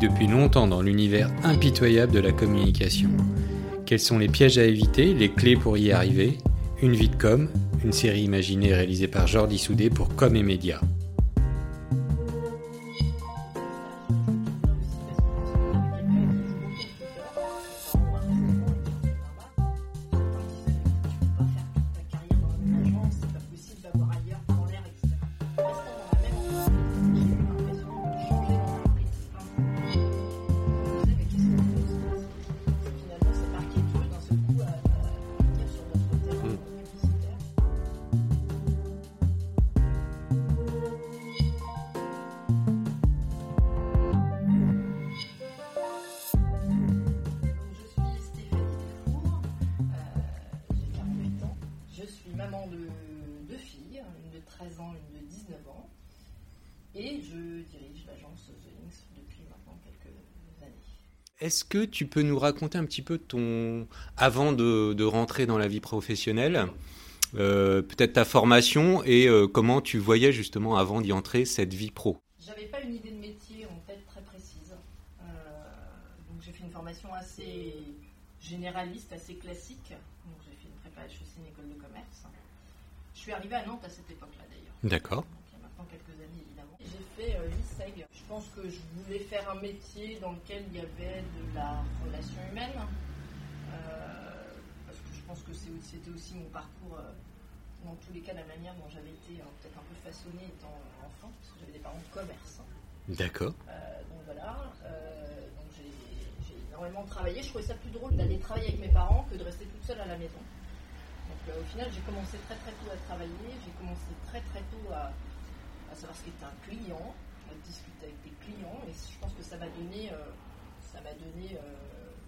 depuis longtemps dans l'univers impitoyable de la communication. Quels sont les pièges à éviter, les clés pour y arriver? Une vie de com, une série imaginée réalisée par Jordi Soudé pour Com et Média. Est-ce que tu peux nous raconter un petit peu ton avant de, rentrer dans la vie professionnelle, euh, peut-être ta formation et euh, comment tu voyais justement avant d'y entrer cette vie pro? J'avais pas une idée de métier en tête très précise, euh, donc j'ai fait une formation assez généraliste, assez classique. Donc j'ai fait une prépa HEC, une école de commerce. Je suis arrivée à Nantes à cette époque-là d'ailleurs. D'accord. il y a maintenant quelques années évidemment. J'ai fait l'ISEG je pense que je voulais faire un métier dans lequel il y avait de la relation humaine. Euh, parce que je pense que c'était aussi mon parcours, euh, dans tous les cas, la manière dont j'avais été hein, peut-être un peu façonnée étant enfant, parce que j'avais des parents de commerce. D'accord. Euh, donc voilà. donc j'ai énormément travaillé. Je trouvais ça plus drôle d'aller travailler avec mes parents que de rester toute seule à la maison. Donc au final, j'ai commencé très très tôt à travailler. J'ai commencé très très tôt à, à savoir ce qu'était un client discuter avec des clients et je pense que ça m'a donné, euh, ça m'a donné euh,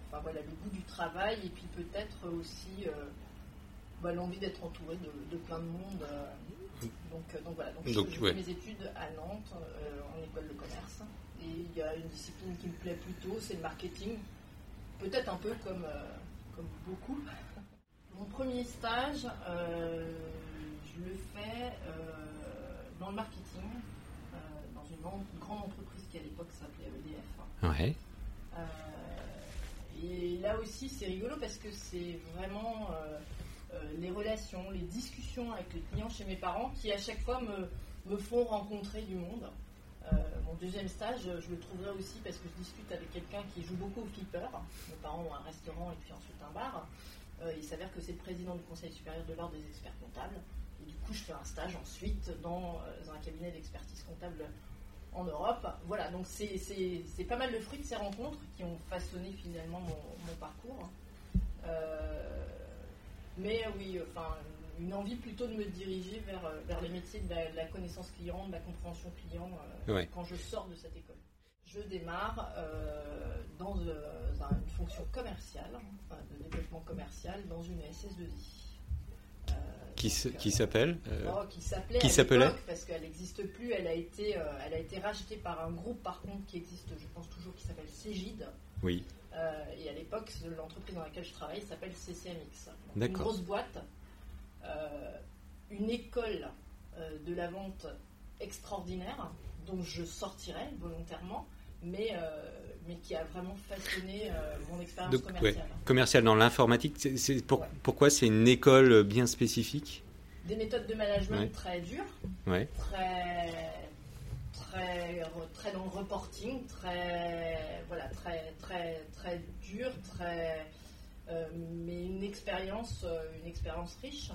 enfin, voilà, le goût du travail et puis peut-être aussi euh, bah, l'envie d'être entouré de, plein de monde. donc, donc voilà, donc, j'ai fait mes études à Nantes en école de commerce et il y a une discipline qui me plaît plutôt, c'est le marketing. Peut-être un peu comme, comme beaucoup. Mon premier stage, je le fais dans le marketing une grande entreprise qui à l'époque s'appelait EDF. Ouais. Euh, et là aussi, c'est rigolo parce que c'est vraiment euh, euh, les relations, les discussions avec les clients chez mes parents qui à chaque fois me, me font rencontrer du monde. mon deuxième stage, je le trouverai aussi parce que je discute avec quelqu'un qui joue beaucoup au flipper. Mes parents ont un restaurant et puis ensuite un bar. il s'avère que c'est le président du Conseil supérieur de l'ordre des experts comptables. Et du coup, je fais un stage ensuite dans un cabinet d'expertise comptable en Europe. Voilà, donc c'est pas mal le fruit de ces rencontres qui ont façonné finalement mon, parcours. Euh, mais oui, enfin, une envie plutôt de me diriger vers, vers les métiers de la, connaissance client, de la compréhension client euh, quand je sors de cette école. Je démarre euh, dans une fonction commerciale, de développement commercial, dans une SS2I. Qui, qui s'appelle euh, oh, Qui s'appelait Parce qu'elle n'existe plus. Elle a été, euh, elle a été rachetée par un groupe par contre qui existe, je pense toujours, qui s'appelle Cégide. Oui. Euh, et à l'époque, l'entreprise dans laquelle je travaille s'appelle CCMX. Une grosse boîte, une école de la vente extraordinaire dont je sortirai volontairement, mais mais qui a vraiment façonné euh, mon expérience commerciale. Commerciale dans l'informatique, c'est pourquoi c'est une école bien spécifique? Des méthodes de management très dures, très, très, très dans le reporting, très, voilà, très, très, très dur, très, euh, mais une expérience, euh, une expérience riche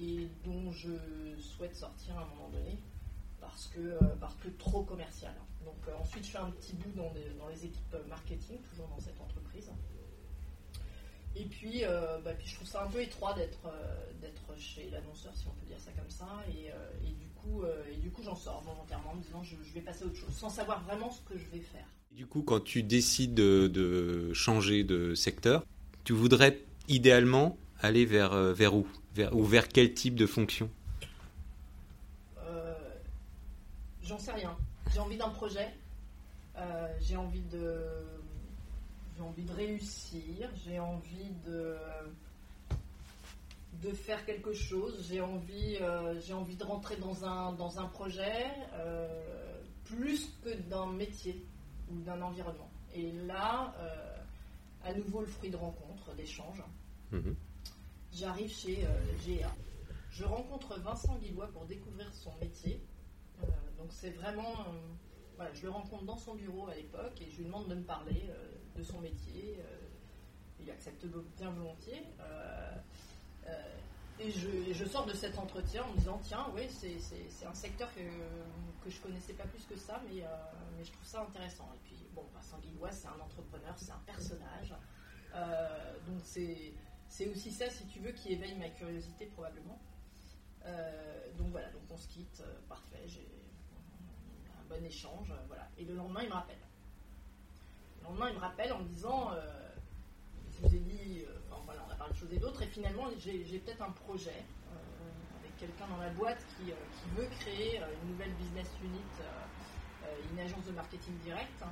et dont je souhaite sortir à un moment donné parce que, parce que trop commercial. Donc euh, ensuite, je fais un petit bout dans, les équipes marketing, toujours dans cette entreprise. Et puis, euh, bah, puis je trouve ça un peu étroit d'être euh, chez l'annonceur, si on peut dire ça comme ça. Et, du coup, et coup, j'en sors volontairement en me disant je, je, vais passer à autre chose, sans savoir vraiment ce que je vais faire. Du coup, quand tu décides de, changer de secteur, tu voudrais idéalement aller vers, vers où? Vers, Ou vers quel type de fonction? J'en sais rien j'ai envie d'un projet, euh, j'ai envie de j'ai envie de réussir, j'ai envie de de faire quelque chose, j'ai envie euh, j'ai envie de rentrer dans un dans un projet. Euh, plus que d'un métier ou d'un environnement. Et là, à nouveau le fruit de rencontres, d'échanges. Mhm. J'arrive chez GA. Je rencontre Vincent Guillois pour découvrir son métier. Donc c'est vraiment je le rencontre dans son bureau à l'époque et je lui demande de me parler euh, de son métier. Euh, il accepte bien volontiers. Euh, et je, sors de cet entretien en me disant tiens, oui, c'est un secteur que, que je connaissais pas plus que ça, mais, je trouve ça intéressant. Et puis, bon, Vincent Guillois, c'est un entrepreneur, c'est un personnage. donc, c'est aussi ça, si tu veux, qui éveille ma curiosité probablement. donc voilà, donc on se quitte, parfait. Bon échange, euh, voilà. Et le lendemain, il me rappelle. Le lendemain, il me rappelle en me disant, euh, je vous ai dit, euh, voilà, on a parlé de choses et d'autres, et finalement, j'ai peut-être un projet avec quelqu'un dans la boîte qui, veut créer une nouvelle business unit, une agence de marketing direct.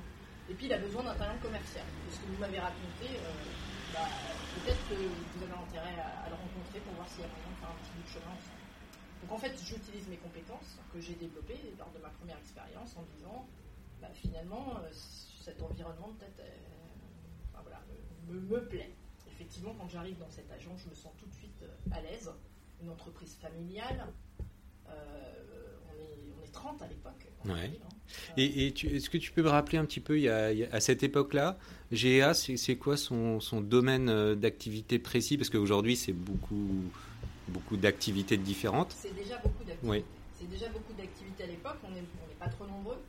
Et puis il a besoin d'un talent commercial. ce que vous m'avez raconté, bah, peut-être que vous avez intérêt à, le rencontrer pour voir s'il y a moyen un petit bout de chemin ensemble. Donc en fait, j'utilise mes compétences que j'ai développées lors de ma première expérience en disant, bah, finalement, euh, cet environnement peut-être euh, voilà, me, plaît. Effectivement, quand j'arrive dans cette agence, je me sens tout de suite euh, à l'aise. Une entreprise familiale. on, est, 30 à l'époque. Ouais. Hein. Et, est-ce que tu peux me rappeler un petit peu, il y a, à cette époque-là, GEA, c'est quoi son, son domaine d'activité précis? Parce qu'aujourd'hui, c'est beaucoup beaucoup d'activités différentes. C'est déjà beaucoup d'activités. C'est déjà beaucoup d'activités à l'époque, on n'est pas trop nombreux,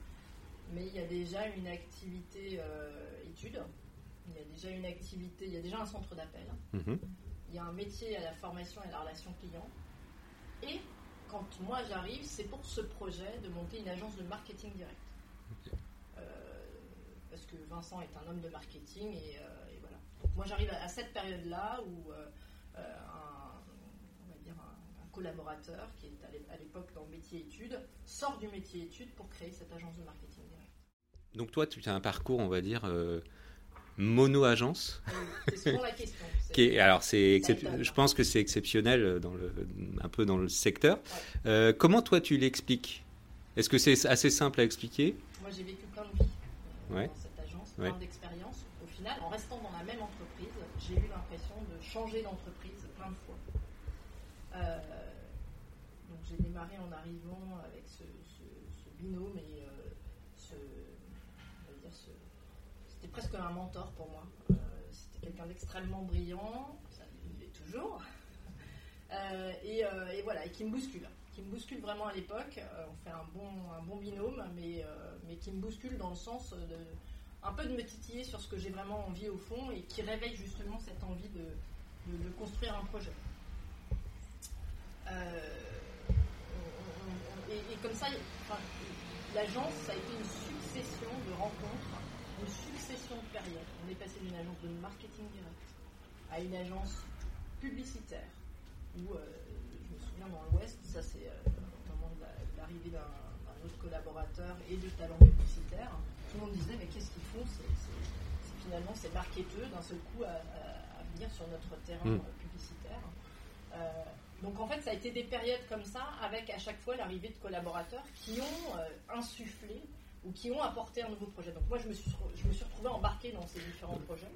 mais il y a déjà une activité euh, étude, il y a déjà une activité, il y a déjà un centre d'appel, mhm. il y a un métier à la formation et à la relation client, et quand moi j'arrive, c'est pour ce projet de monter une agence de marketing direct. Euh, parce que Vincent est un homme de marketing et, euh, voilà. moi j'arrive à, cette période-là où collaborateur qui est à l'époque dans le métier études, sort du métier études pour créer cette agence de marketing direct. Donc toi, tu as un parcours, on va dire, euh, mono-agence. c'est souvent la question. qui alors, c'est je pense que c'est exceptionnel dans le, un peu dans le secteur. Euh, comment toi, tu l'expliques? Est-ce que c'est assez simple à expliquer? Moi, j'ai vécu plein de vies euh, dans cette agence, plein d'expériences. Au final, en restant dans la même entreprise, j'ai eu l'impression de changer d'entreprise plein de fois. Euh, j'ai démarré en arrivant avec ce, binôme et euh, ce, c'était presque un mentor pour moi. Euh, c'était quelqu'un d'extrêmement brillant, ça l'est toujours, euh, et, voilà, et qui me bouscule, qui me bouscule vraiment à l'époque. on fait un bon, binôme, mais, qui me bouscule dans le sens de un peu de me titiller sur ce que j'ai vraiment envie au fond et qui réveille justement cette envie de, construire un projet. Et, comme ça, l'agence, ça a été une succession de rencontres, une succession de périodes. On est passé d'une agence de marketing direct à une agence publicitaire, où, euh, je me souviens, dans l'Ouest, ça c'est euh, au moment de l'arrivée d'un autre collaborateur et de talent publicitaire, tout le monde disait, mais qu'est-ce qu'ils font Finalement, c'est marketeux d'un seul coup à, venir sur notre terrain mm. publicitaire. Euh, donc en fait, ça a été des périodes comme ça, avec à chaque fois l'arrivée de collaborateurs qui ont euh, insufflé ou qui ont apporté un nouveau projet. Donc moi, je me suis, je me suis retrouvée embarquée dans ces différents projets.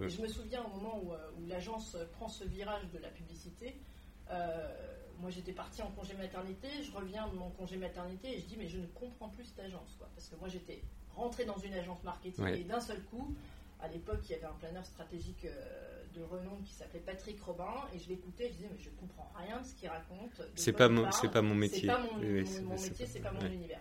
Et je me souviens au moment où, euh, l'agence prend ce virage de la publicité, euh, moi j'étais partie en congé maternité, je reviens de mon congé maternité et je dis mais je ne comprends plus cette agence. Quoi, parce que moi j'étais rentrée dans une agence marketing et d'un seul coup, à l'époque, il y avait un planeur stratégique de renom qui s'appelait Patrick Robin et je l'écoutais, je disais mais je comprends rien de ce qu'il raconte. C'est pas mon, c'est pas mon métier. C'est pas mon, métier, c'est pas mon univers.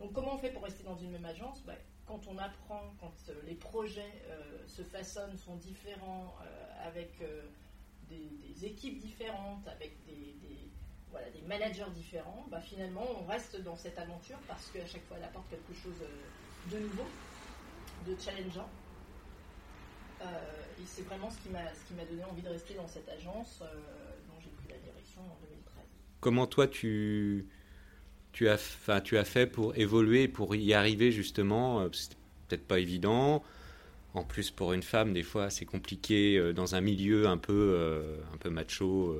Donc comment on fait pour rester dans une même agence? Bah, Quand on apprend, quand euh, les projets euh, se façonnent, sont différents, euh, avec des, équipes différentes, avec des, voilà, des managers différents, bah, finalement on reste dans cette aventure parce qu'à chaque fois elle apporte quelque chose de nouveau, de challengeant. Euh, et c'est vraiment ce qui m'a donné envie de rester dans cette agence euh, dont j'ai pris la direction en 2013. Comment toi tu, as, fait pour évoluer, pour y arriver justement euh, C'était peut-être pas évident. En plus, pour une femme, des fois, c'est compliqué dans un milieu un peu, macho,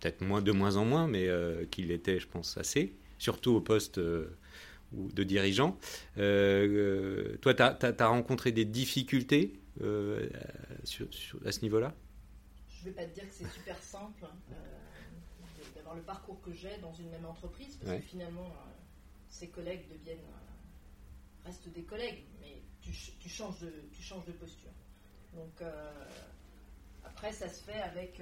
peut-être de moins en moins, mais qu'il était, je pense, assez. Surtout au poste, de dirigeants. toi, tu as, rencontré des difficultés sur, à ce niveau-là Je ne vais pas te dire que c'est super simple hein, d'avoir le parcours que j'ai dans une même entreprise, parce que finalement, ses collègues deviennent restent des collègues, mais tu, changes, de, tu changes de posture. Donc après, ça se fait avec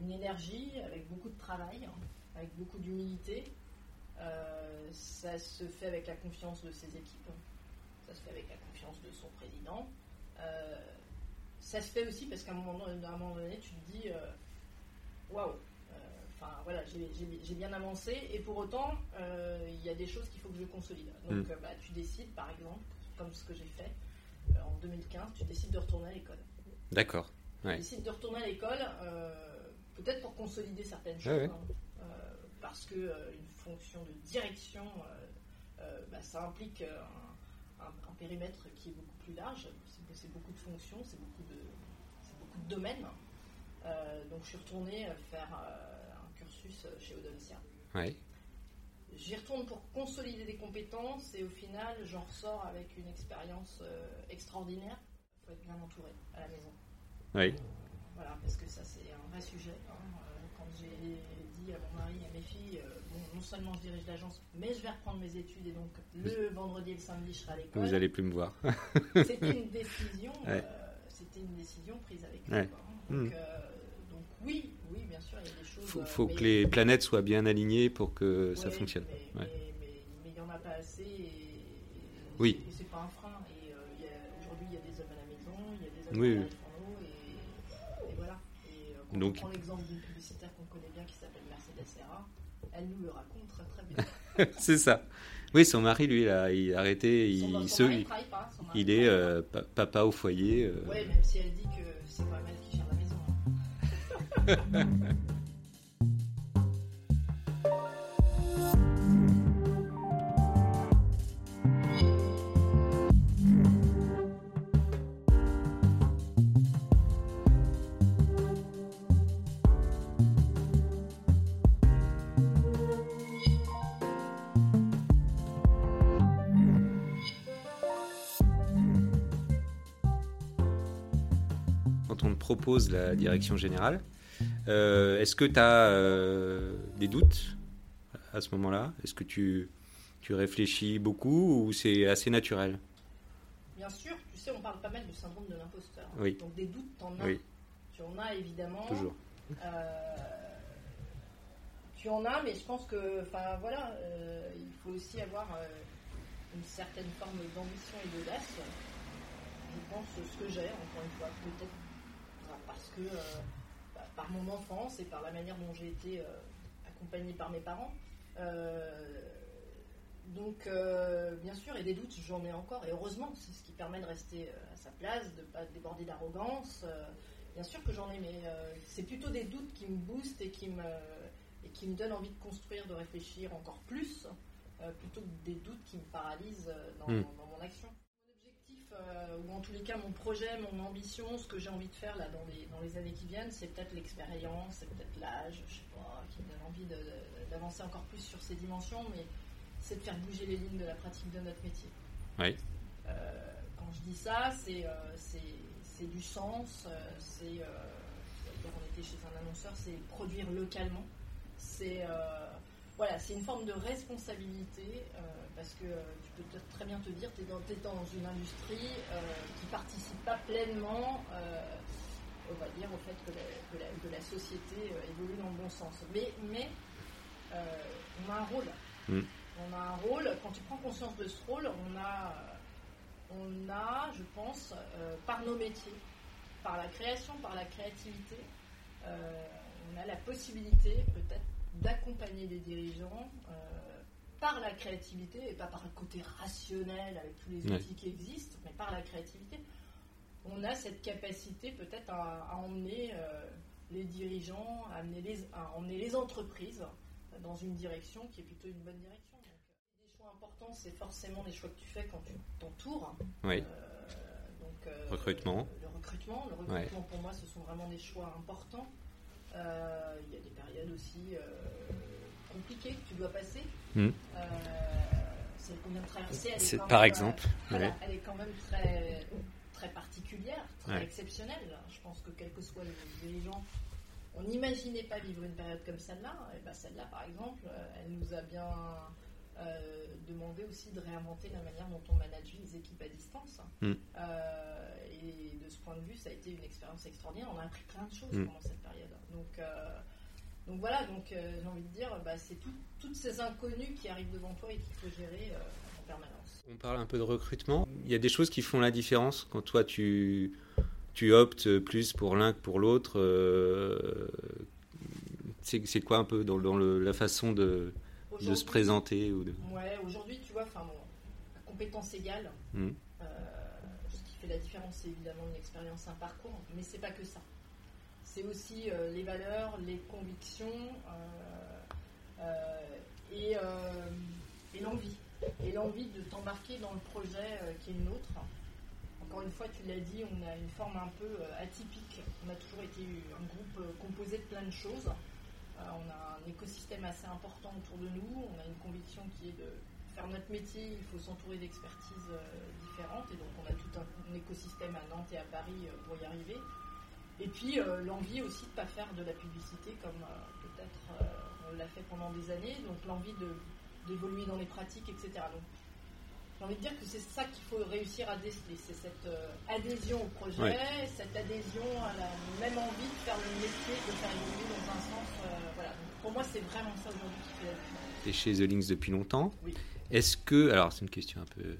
une énergie, avec beaucoup de travail, avec beaucoup d'humilité. Euh, ça se fait avec la confiance de ses équipes, ça se fait avec la confiance de son président. Euh, ça se fait aussi parce qu'à un moment, donné, tu te dis euh, waouh, enfin voilà, j'ai bien avancé et pour autant, il y a des choses qu'il faut que je consolide. Donc mm. bah, tu décides, par exemple, comme ce que j'ai fait en 2015, tu décides de retourner à l'école. D'accord. Tu décides de retourner à l'école, peut-être pour consolider certaines choses. Hein parce que euh, une fonction de direction, euh, euh, bah, ça implique un, périmètre qui est beaucoup plus large. C'est beaucoup de fonctions, c'est beaucoup de, beaucoup de domaines. donc je suis retournée faire un cursus chez Odoncia. J'y retourne pour consolider des compétences et au final, j'en ressors avec une expérience extraordinaire. Il faut être bien entouré à la maison. Oui. Voilà, parce que ça, c'est un vrai sujet. Hein. Quand j'ai à mon mari et à mes filles, euh, non seulement je dirige l'agence, mais je vais reprendre mes études et donc le vendredi et le samedi, je serai à l'école. Vous n'allez plus me voir. c'était une décision, euh, c'était une décision prise avec ouais. Hmm. Euh, donc, oui, oui, bien sûr, il y a des choses. Il faut, que les planètes soient bien alignées pour que ça fonctionne. Mais il n'y en a pas assez. Et, oui. Et c'est pas un frein. Et aujourd'hui, il y a des hommes à la maison, il y a des hommes oui, à la fourneau, et, et, voilà. Et quand donc, on prend l'exemple d'une publicitaire qu'on connaît bien qui s'appelle elle nous le raconte très très bien. c'est ça. Oui, son mari, lui, il a, il a arrêté. il, se, il, est euh, papa au foyer. Euh. Oui, même si elle dit que c'est pas mal qui gère la maison. Hein. propose la direction générale. Euh, est-ce que tu as euh, des doutes à ce moment-là? Est-ce que tu, tu réfléchis beaucoup ou c'est assez naturel? Bien sûr, tu sais, on parle pas mal du syndrome de l'imposteur. Oui. Donc des doutes, tu en as. Tu en as évidemment. Toujours. Euh, tu en as, mais je pense que, enfin voilà, il faut aussi avoir une certaine forme d'ambition et d'audace. Je pense ce que j'ai, encore une fois, peut-être parce que euh, bah, par mon enfance et par la manière dont j'ai été euh, accompagnée par mes parents. Euh, donc, bien sûr, et des doutes, j'en ai encore, et heureusement, c'est ce qui permet de rester à sa place, de ne pas déborder d'arrogance. bien sûr que j'en ai, mais c'est plutôt des doutes qui me boostent et qui me, et qui me donnent envie de construire, de réfléchir encore plus, plutôt que des doutes qui me paralysent dans hmm. mon action. Euh, ou en tous les cas mon projet, mon ambition, ce que j'ai envie de faire là dans les, dans les années qui viennent, c'est peut-être l'expérience, c'est peut-être l'âge, je sais pas, qui me donne envie d'avancer encore plus sur ces dimensions, mais c'est de faire bouger les lignes de la pratique de notre métier. Oui. Euh, quand je dis ça, c'est euh, du sens, c'est on était chez un annonceur, c'est produire localement, c'est voilà, c'est une forme de responsabilité euh, parce que euh, tu peux très bien te dire, tu es, dans une industrie euh, qui ne participe pas pleinement, on va dire, au fait que la, société évolue dans le bon sens. Mais, mais on a un rôle. Mm. On a un rôle. Quand tu prends conscience de ce rôle, on a, on a je pense, par nos métiers, par la création, par la créativité, on a la possibilité peut-être d'accompagner les dirigeants euh, par la créativité et pas par le côté rationnel avec tous les outils qui existent, mais par la créativité. On a cette capacité peut-être à, emmener euh, les dirigeants, à, amener les, à emmener les entreprises dans une direction qui est plutôt une bonne direction. Donc, les euh, choix importants, c'est forcément les choix que tu fais quand tu t'entoures. Oui. donc, recrutement. Le recrutement. Le recrutement, pour moi, ce sont vraiment des choix importants. Euh, il y a des périodes aussi euh, compliquées que tu dois passer. Euh, celle qu'on vient de traverser, elle est, quand par même, exemple, voilà, elle est quand même très, très particulière, très Ouais. exceptionnelle. Je pense que quels que soient les, les gens, on n'imaginait pas vivre une période comme celle-là. Et ben celle-là, par exemple, elle nous a bien euh, demandé aussi de réinventer la manière dont on manage les équipes à distance. Mm. Euh, et de ce point de vue, ça a été une expérience extraordinaire. On a appris plein de choses Mm. pendant cette période. Donc, euh, donc voilà, donc j'ai envie de dire, bah, c'est tout- toutes ces inconnus qui arrivent devant toi et qu'il faut gérer en permanence. On parle un peu de recrutement. Il y a des choses qui font la différence quand toi tu, tu optes plus pour l'un que pour l'autre. c'est c'est quoi un peu dans, dans le- la façon de, de se présenter ou de... Ouais, aujourd'hui, tu vois, enfin bon, compétence égale, Mm. euh, ce qui fait la différence, c'est évidemment une expérience, un parcours, mais c'est pas que ça. C'est aussi euh, les valeurs, les convictions euh, et, et l'envie. Et l'envie de t'embarquer dans le projet qui est le nôtre. Encore une fois, tu l'as dit, on a une forme un peu atypique. On a toujours été un groupe composé de plein de choses. On a un écosystème assez important autour de nous. On a une conviction qui est de faire notre métier, il faut s'entourer d'expertises euh, différentes. Et donc, on a tout un, écosystème à Nantes et à Paris euh, pour y arriver. Et puis, euh, l'envie aussi de ne pas faire de la publicité comme peut-être on l'a fait pendant des années. Donc, l'envie d'évoluer dans les pratiques, etc. Donc, j'ai envie de dire que c'est ça qu'il faut réussir à déceler. C'est cette euh, adhésion au projet, Ouais. cette adhésion à la même envie de faire le métier, de faire évoluer dans un sens. euh, voilà. Donc, pour moi, c'est vraiment ça aujourd'hui qui fait la différence. Tu es chez The Links depuis longtemps. Oui. Est-ce que, alors c'est une question un peu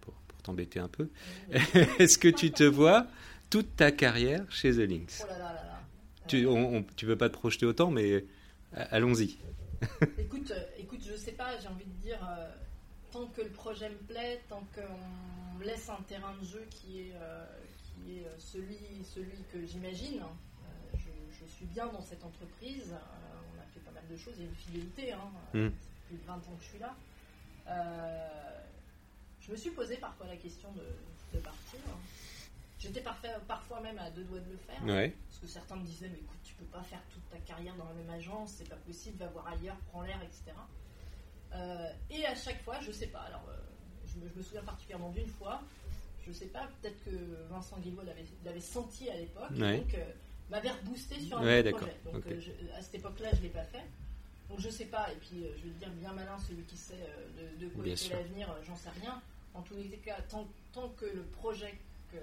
pour, pour t'embêter un peu, est-ce que tu te vois toute ta carrière chez The Links? Oh là là là. Tu Euh, tu veux pas te projeter autant, mais allons-y. Écoute, écoute, je sais pas, j'ai envie de dire, euh, tant que le projet me plaît, tant qu'on laisse un terrain de jeu qui est, euh, qui est euh, celui, celui que j'imagine, euh, je, je suis bien dans cette entreprise. euh, on a fait pas mal de choses, il y a une fidélité, hein, euh, Mm. fait plus de 20 ans que je suis là. Je me suis posé parfois la question de, de partir. J'étais parfait- parfois même à deux doigts de le faire. Ouais. Parce que certains me disaient, mais écoute, tu peux pas faire toute ta carrière dans la même agence, c'est pas possible, va voir ailleurs, prends l'air, etc. Euh, et à chaque fois, je sais pas. Alors, euh, je, me, je me souviens particulièrement d'une fois, je sais pas, peut-être que Vincent Guillois l'avait senti à l'époque, Ouais. donc euh, m'avait reboosté sur un Ouais, projet. Donc, je- à cette époque-là, je l'ai pas fait. Donc, je sais pas. Et puis, je veux dire, bien malin celui qui sait de, de quoi est l'avenir, j'en sais rien. En tous les cas, tant, tant que le projet que,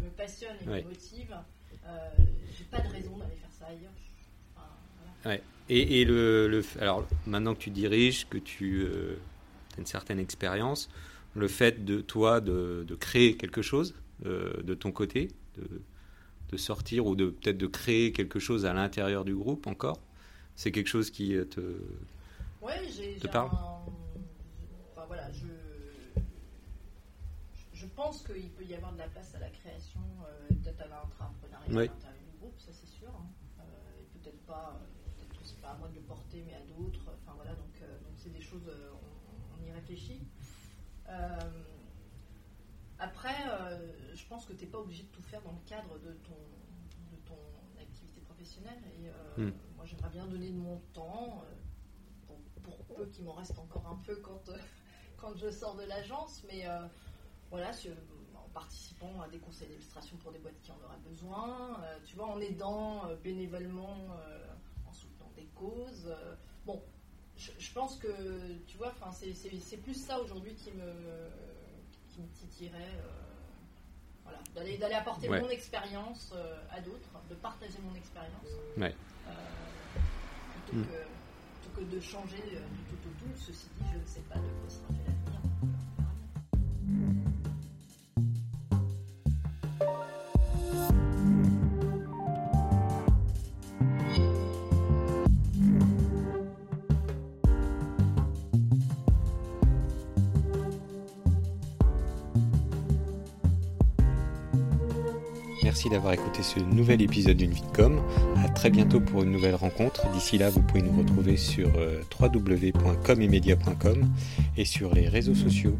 me passionne et Ouais. me motive, euh, j'ai pas de raison d'aller faire ça ailleurs. Enfin, voilà. Et, et le, le- alors maintenant que tu diriges, que tu as une certaine expérience, le fait de toi de, de créer quelque chose euh, de ton côté, de, de sortir ou de peut-être de créer quelque chose à l'intérieur du groupe encore, c'est quelque chose qui euh, te Ouais. Te j'ai parle? un- Enfin voilà, je. Je pense qu'il peut y avoir de la place à la création, euh, peut-être à l'entrepreneuriat Ouais. à l'intérieur du groupe, ça c'est sûr. hein. Euh, peut-être pas, pas à moi de le porter, mais à d'autres. Enfin voilà, donc euh, donc c'est des choses, euh, on, on y réfléchit. Euh, après, je pense que tu n'es pas obligé de tout faire dans le cadre de ton, de ton activité professionnelle. Et euh, Mm. moi, j'aimerais bien donner de mon temps, pour, pour peu qu'il m'en reste encore un peu quand, quand je sors de l'agence. Mais voilà, sur- en participant à des conseils d'administration pour des boîtes qui en auraient besoin, euh, tu vois, en aidant euh, bénévolement, euh, des causes. euh, bon, je, je pense que, tu vois, enfin, c'est- plus ça aujourd'hui qui me, qui me titillerait. euh, voilà, d'aller d'aller apporter Ouais. mon expérience euh, à d'autres, de partager mon expérience. Ouais. Euh, plutôt, que, plutôt que de changer du tout au tout. Ceci dit, je ne sais pas de quoi sera fait l'avenir. Merci d'avoir écouté ce nouvel épisode d'une vie de com. À très bientôt pour une nouvelle rencontre. D'ici là, vous pouvez nous retrouver sur euh, www.comemedia.com et sur les réseaux sociaux.